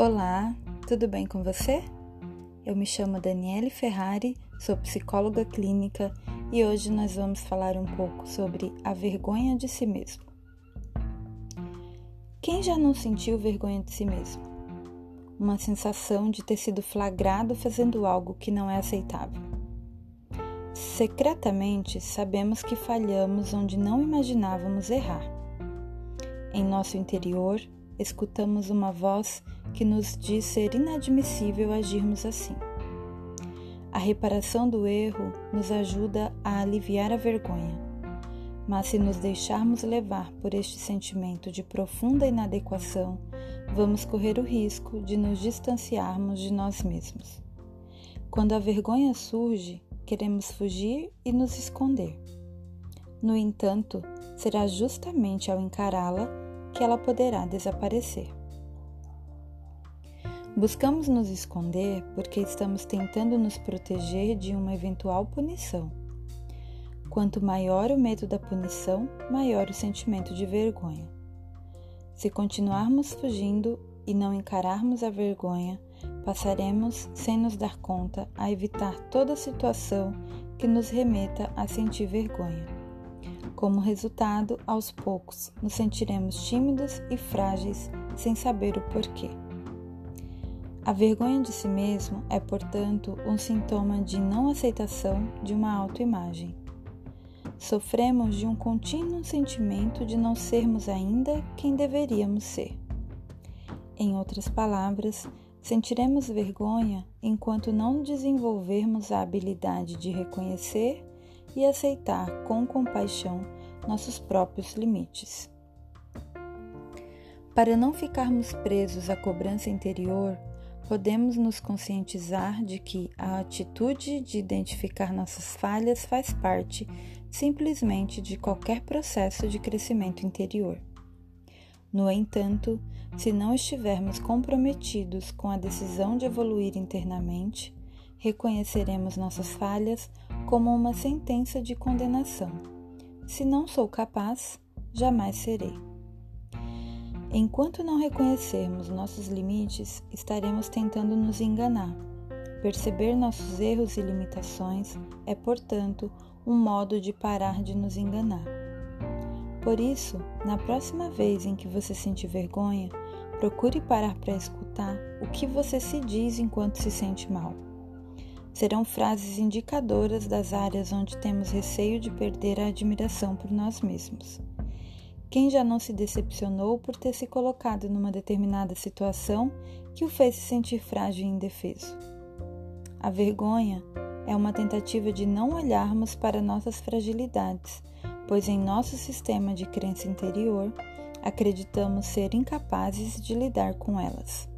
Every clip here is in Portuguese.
Olá, tudo bem com você? Eu me chamo Daniele Ferrari, sou psicóloga clínica e hoje nós vamos falar um pouco sobre a vergonha de si mesmo. Quem já não sentiu vergonha de si mesmo? Uma sensação de ter sido flagrado fazendo algo que não é aceitável. Secretamente sabemos que falhamos onde não imaginávamos errar. Em nosso interior, escutamos uma voz que nos diz ser inadmissível agirmos assim. A reparação do erro nos ajuda a aliviar a vergonha, mas se nos deixarmos levar por este sentimento de profunda inadequação, vamos correr o risco de nos distanciarmos de nós mesmos. Quando a vergonha surge, queremos fugir e nos esconder. No entanto, será justamente ao encará-la que ela poderá desaparecer. Buscamos nos esconder porque estamos tentando nos proteger de uma eventual punição. Quanto maior o medo da punição, maior o sentimento de vergonha. Se continuarmos fugindo e não encararmos a vergonha, passaremos, sem nos dar conta, a evitar toda situação que nos remeta a sentir vergonha. Como resultado, aos poucos, nos sentiremos tímidos e frágeis sem saber o porquê. A vergonha de si mesmo é, portanto, um sintoma de não aceitação de uma autoimagem. Sofremos de um contínuo sentimento de não sermos ainda quem deveríamos ser. Em outras palavras, sentiremos vergonha enquanto não desenvolvermos a habilidade de reconhecer e aceitar com compaixão nossos próprios limites. Para não ficarmos presos à cobrança interior, podemos nos conscientizar de que a atitude de identificar nossas falhas faz parte simplesmente de qualquer processo de crescimento interior. No entanto, se não estivermos comprometidos com a decisão de evoluir internamente, reconheceremos nossas falhas como uma sentença de condenação. Se não sou capaz, jamais serei. Enquanto não reconhecermos nossos limites, estaremos tentando nos enganar. Perceber nossos erros e limitações é, portanto, um modo de parar de nos enganar. Por isso, na próxima vez em que você sentir vergonha, procure parar para escutar o que você se diz enquanto se sente mal serão frases indicadoras das áreas onde temos receio de perder a admiração por nós mesmos. Quem já não se decepcionou por ter se colocado numa determinada situação que o fez se sentir frágil e indefeso? A vergonha é uma tentativa de não olharmos para nossas fragilidades, pois em nosso sistema de crença interior acreditamos ser incapazes de lidar com elas.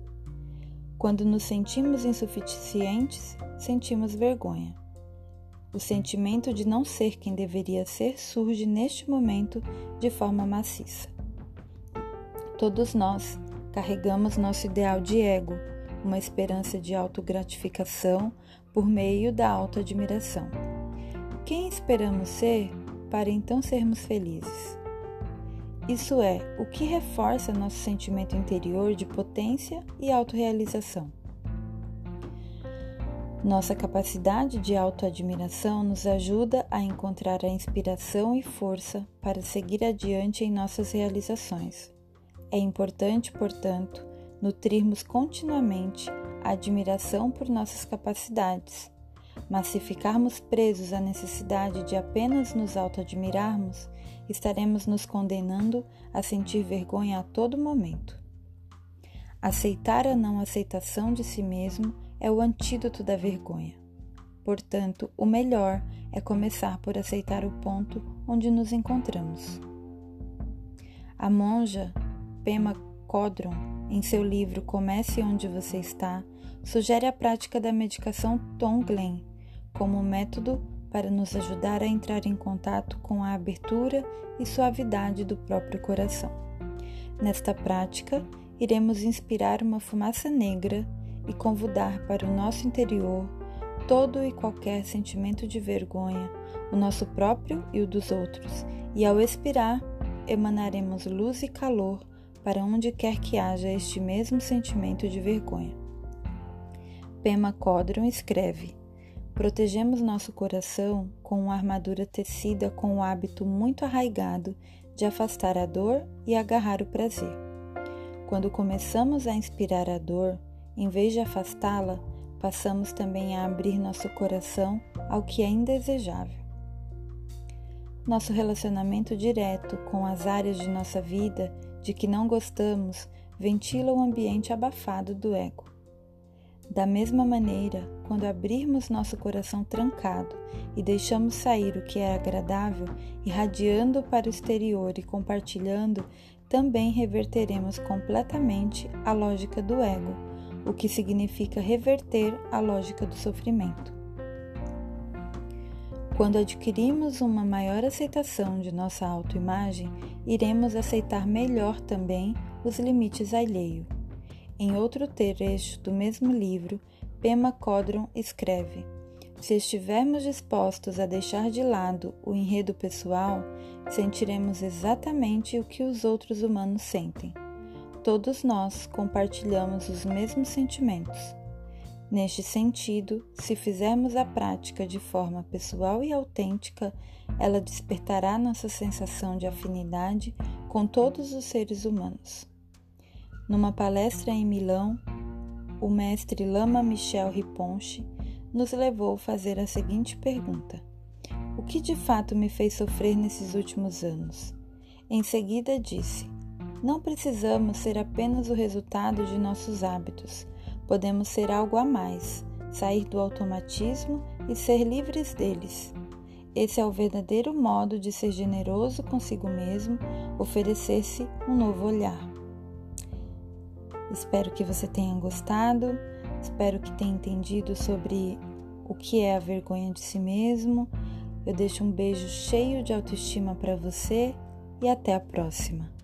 Quando nos sentimos insuficientes, sentimos vergonha. O sentimento de não ser quem deveria ser surge neste momento de forma maciça. Todos nós carregamos nosso ideal de ego, uma esperança de autogratificação por meio da autoadmiração. Quem esperamos ser para então sermos felizes? Isso é o que reforça nosso sentimento interior de potência e autorrealização. Nossa capacidade de autoadmiração nos ajuda a encontrar a inspiração e força para seguir adiante em nossas realizações. É importante, portanto, nutrirmos continuamente a admiração por nossas capacidades. Mas se ficarmos presos à necessidade de apenas nos autoadmirarmos, estaremos nos condenando a sentir vergonha a todo momento. Aceitar a não aceitação de si mesmo é o antídoto da vergonha. Portanto, o melhor é começar por aceitar o ponto onde nos encontramos. A monja Pema Chodron, em seu livro Comece Onde Você Está, sugere a prática da medicação Tonglen como método para nos ajudar a entrar em contato com a abertura e suavidade do próprio coração. Nesta prática, iremos inspirar uma fumaça negra e convidar para o nosso interior todo e qualquer sentimento de vergonha, o nosso próprio e o dos outros, e ao expirar, emanaremos luz e calor para onde quer que haja este mesmo sentimento de vergonha. Pema Codron escreve: Protegemos nosso coração com uma armadura tecida com o hábito muito arraigado de afastar a dor e agarrar o prazer. Quando começamos a inspirar a dor, em vez de afastá-la, passamos também a abrir nosso coração ao que é indesejável. Nosso relacionamento direto com as áreas de nossa vida de que não gostamos ventila o ambiente abafado do ego. Da mesma maneira, quando abrirmos nosso coração trancado e deixamos sair o que é agradável, irradiando para o exterior e compartilhando, também reverteremos completamente a lógica do ego, o que significa reverter a lógica do sofrimento. Quando adquirimos uma maior aceitação de nossa autoimagem, iremos aceitar melhor também os limites alheio. Em outro trecho do mesmo livro, Pema Codron escreve: Se estivermos dispostos a deixar de lado o enredo pessoal, sentiremos exatamente o que os outros humanos sentem. Todos nós compartilhamos os mesmos sentimentos. Neste sentido, se fizermos a prática de forma pessoal e autêntica, ela despertará nossa sensação de afinidade com todos os seres humanos. Numa palestra em Milão, o mestre Lama Michel Riponche nos levou a fazer a seguinte pergunta: O que de fato me fez sofrer nesses últimos anos? Em seguida disse: Não precisamos ser apenas o resultado de nossos hábitos, podemos ser algo a mais, sair do automatismo e ser livres deles. Esse é o verdadeiro modo de ser generoso consigo mesmo, oferecer-se um novo olhar. Espero que você tenha gostado, espero que tenha entendido sobre o que é a vergonha de si mesmo. Eu deixo um beijo cheio de autoestima para você e até a próxima.